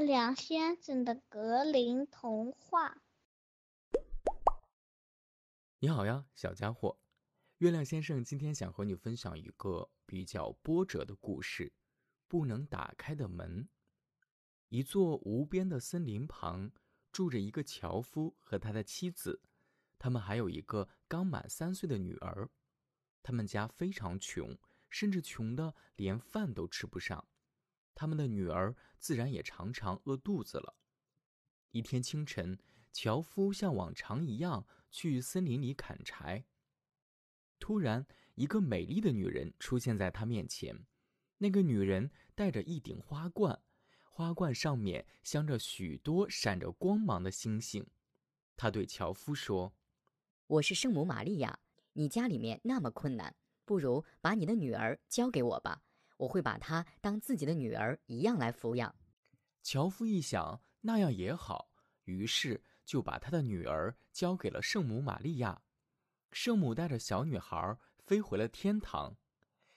月亮先生的格林童话。你好呀，小家伙。月亮先生今天想和你分享一个比较波折的故事：不能打开的门。一座无边的森林旁，住着一个樵夫和他的妻子，他们还有一个刚满三岁的女儿。他们家非常穷，甚至穷的连饭都吃不上。他们的女儿自然也常常饿肚子了。一天清晨，樵夫像往常一样去森林里砍柴。突然，一个美丽的女人出现在他面前。那个女人戴着一顶花冠，花冠上面镶着许多闪着光芒的星星。她对樵夫说：“我是圣母玛利亚，你家里面那么困难，不如把你的女儿交给我吧。”我会把她当自己的女儿一样来抚养。樵夫一想，那样也好，于是就把他的女儿交给了圣母玛利亚。圣母带着小女孩飞回了天堂。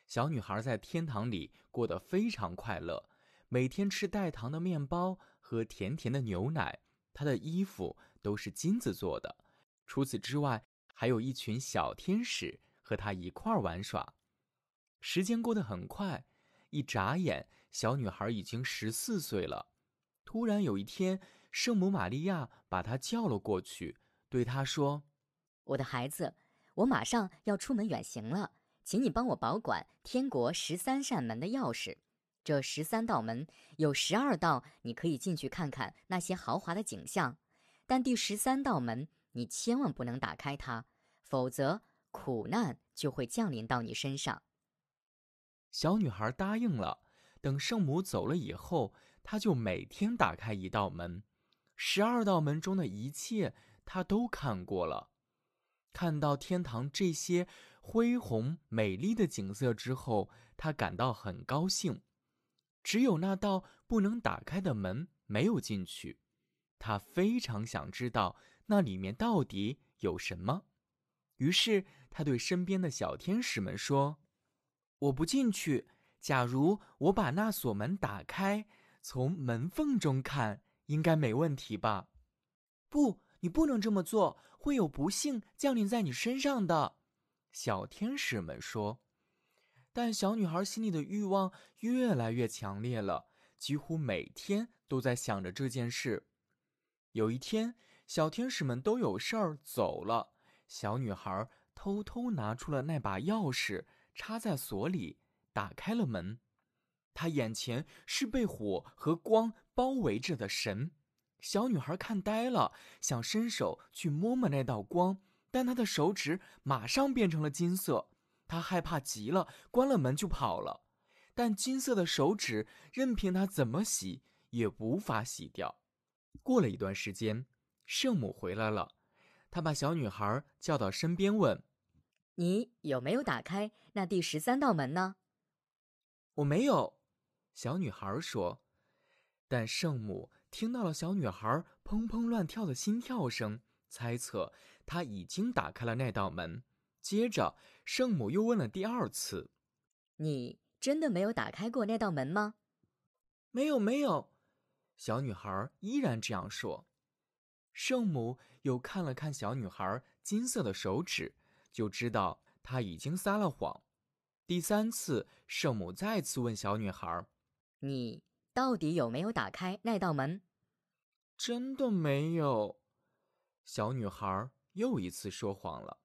小女孩在天堂里过得非常快乐，每天吃带糖的面包，喝甜甜的牛奶。她的衣服都是金子做的。除此之外，还有一群小天使和她一块儿玩耍。时间过得很快。一眨眼，小女孩已经十四岁了。突然有一天，圣母玛利亚把她叫了过去，对她说：“我的孩子，我马上要出门远行了，请你帮我保管天国十三扇门的钥匙。这十三道门有十二道，你可以进去看看那些豪华的景象，但第十三道门你千万不能打开它，否则苦难就会降临到你身上。”小女孩答应了。等圣母走了以后，她就每天打开一道门。十二道门中的一切，她都看过了。看到天堂这些恢宏美丽的景色之后，她感到很高兴。只有那道不能打开的门没有进去。她非常想知道那里面到底有什么。于是，她对身边的小天使们说。我不进去。假如我把那锁门打开，从门缝中看，应该没问题吧？不，你不能这么做，会有不幸降临在你身上的。小天使们说。但小女孩心里的欲望越来越强烈了，几乎每天都在想着这件事。有一天，小天使们都有事儿走了，小女孩偷偷拿出了那把钥匙。插在锁里，打开了门。他眼前是被火和光包围着的神。小女孩看呆了，想伸手去摸摸那道光，但她的手指马上变成了金色。她害怕极了，关了门就跑了。但金色的手指任凭她怎么洗也无法洗掉。过了一段时间，圣母回来了，她把小女孩叫到身边问。你有没有打开那第十三道门呢？我没有，小女孩说。但圣母听到了小女孩砰砰乱跳的心跳声，猜测她已经打开了那道门。接着，圣母又问了第二次：“你真的没有打开过那道门吗？”“没有，没有。”小女孩依然这样说。圣母又看了看小女孩金色的手指。就知道他已经撒了谎。第三次，圣母再次问小女孩：“你到底有没有打开那道门？”“真的没有。”小女孩又一次说谎了。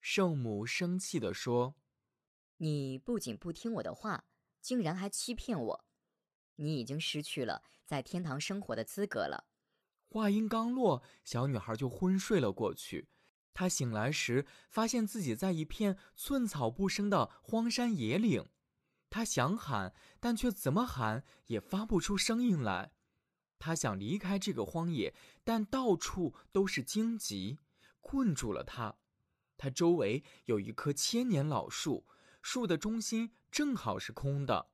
圣母生气地说：“你不仅不听我的话，竟然还欺骗我！你已经失去了在天堂生活的资格了。”话音刚落，小女孩就昏睡了过去。他醒来时，发现自己在一片寸草不生的荒山野岭。他想喊，但却怎么喊也发不出声音来。他想离开这个荒野，但到处都是荆棘，困住了他。他周围有一棵千年老树，树的中心正好是空的，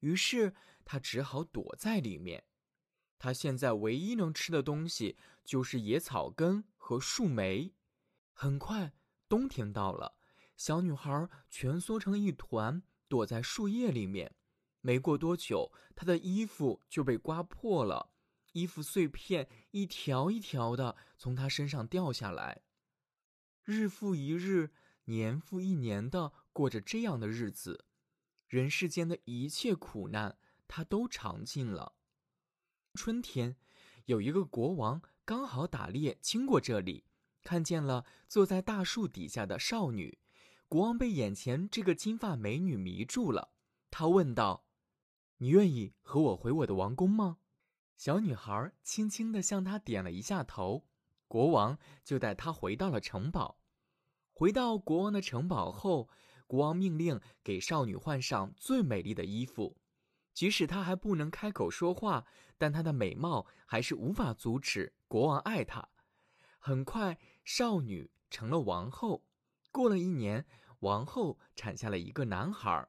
于是他只好躲在里面。他现在唯一能吃的东西就是野草根和树莓。很快，冬天到了。小女孩蜷缩成一团，躲在树叶里面。没过多久，她的衣服就被刮破了，衣服碎片一条一条的从他身上掉下来。日复一日，年复一年的过着这样的日子，人世间的一切苦难他都尝尽了。春天，有一个国王刚好打猎经过这里，看见了坐在大树底下的少女。国王被眼前这个金发美女迷住了，他问道：“你愿意和我回我的王宫吗？”小女孩轻轻地向他点了一下头。国王就带她回到了城堡。回到国王的城堡后，国王命令给少女换上最美丽的衣服。即使她还不能开口说话，但她的美貌还是无法阻止国王爱她。很快，少女成了王后。过了一年。王后产下了一个男孩，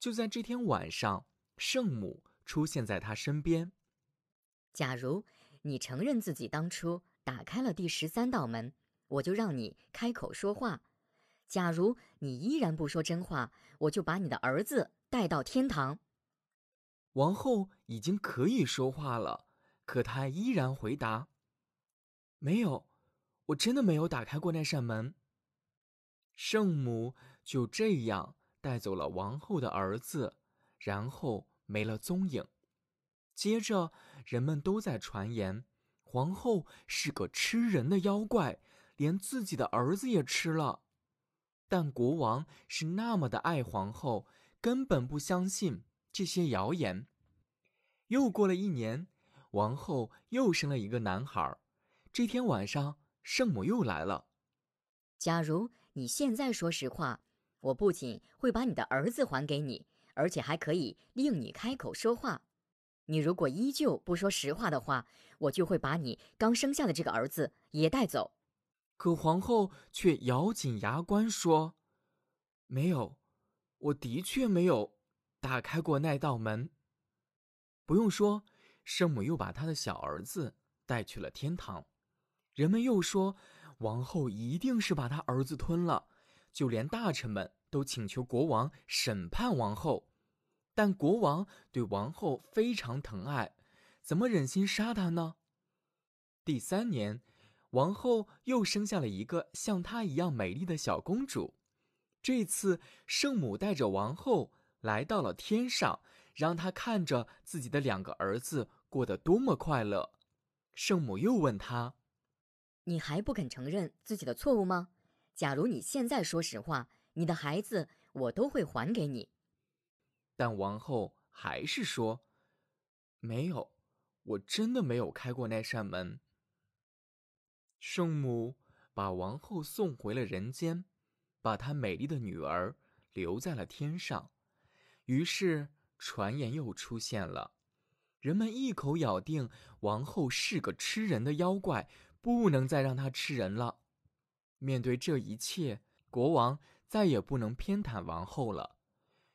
就在这天晚上，圣母出现在她身边。假如你承认自己当初打开了第十三道门，我就让你开口说话；假如你依然不说真话，我就把你的儿子带到天堂。王后已经可以说话了，可她依然回答：“没有，我真的没有打开过那扇门。”圣母就这样带走了王后的儿子，然后没了踪影。接着，人们都在传言，皇后是个吃人的妖怪，连自己的儿子也吃了。但国王是那么的爱皇后，根本不相信这些谣言。又过了一年，王后又生了一个男孩。这天晚上，圣母又来了。假如。你现在说实话，我不仅会把你的儿子还给你，而且还可以令你开口说话。你如果依旧不说实话的话，我就会把你刚生下的这个儿子也带走。可皇后却咬紧牙关说：“没有，我的确没有打开过那道门。”不用说，圣母又把她的小儿子带去了天堂。人们又说。王后一定是把他儿子吞了，就连大臣们都请求国王审判王后，但国王对王后非常疼爱，怎么忍心杀她呢？第三年，王后又生下了一个像她一样美丽的小公主。这次，圣母带着王后来到了天上，让她看着自己的两个儿子过得多么快乐。圣母又问她。你还不肯承认自己的错误吗？假如你现在说实话，你的孩子我都会还给你。但王后还是说：“没有，我真的没有开过那扇门。”圣母把王后送回了人间，把她美丽的女儿留在了天上。于是传言又出现了，人们一口咬定王后是个吃人的妖怪。不能再让他吃人了。面对这一切，国王再也不能偏袒王后了。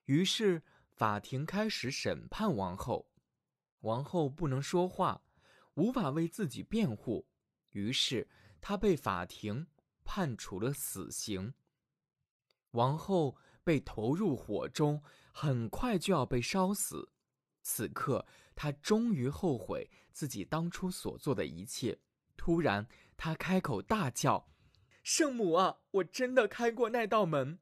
于是，法庭开始审判王后。王后不能说话，无法为自己辩护，于是她被法庭判处了死刑。王后被投入火中，很快就要被烧死。此刻，她终于后悔自己当初所做的一切。突然，他开口大叫：“圣母啊，我真的开过那道门！”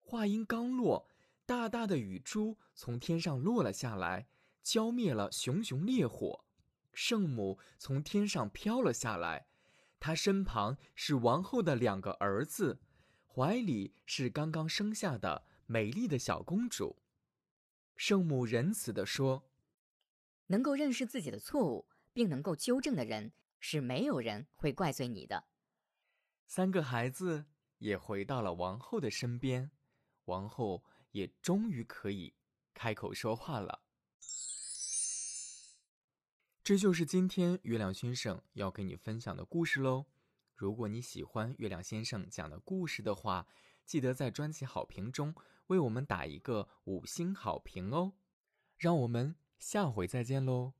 话音刚落，大大的雨珠从天上落了下来，浇灭了熊熊烈火。圣母从天上飘了下来，她身旁是王后的两个儿子，怀里是刚刚生下的美丽的小公主。圣母仁慈地说：“能够认识自己的错误并能够纠正的人。”是没有人会怪罪你的。三个孩子也回到了王后的身边，王后也终于可以开口说话了。这就是今天月亮先生要给你分享的故事喽。如果你喜欢月亮先生讲的故事的话，记得在专辑好评中为我们打一个五星好评哦。让我们下回再见喽。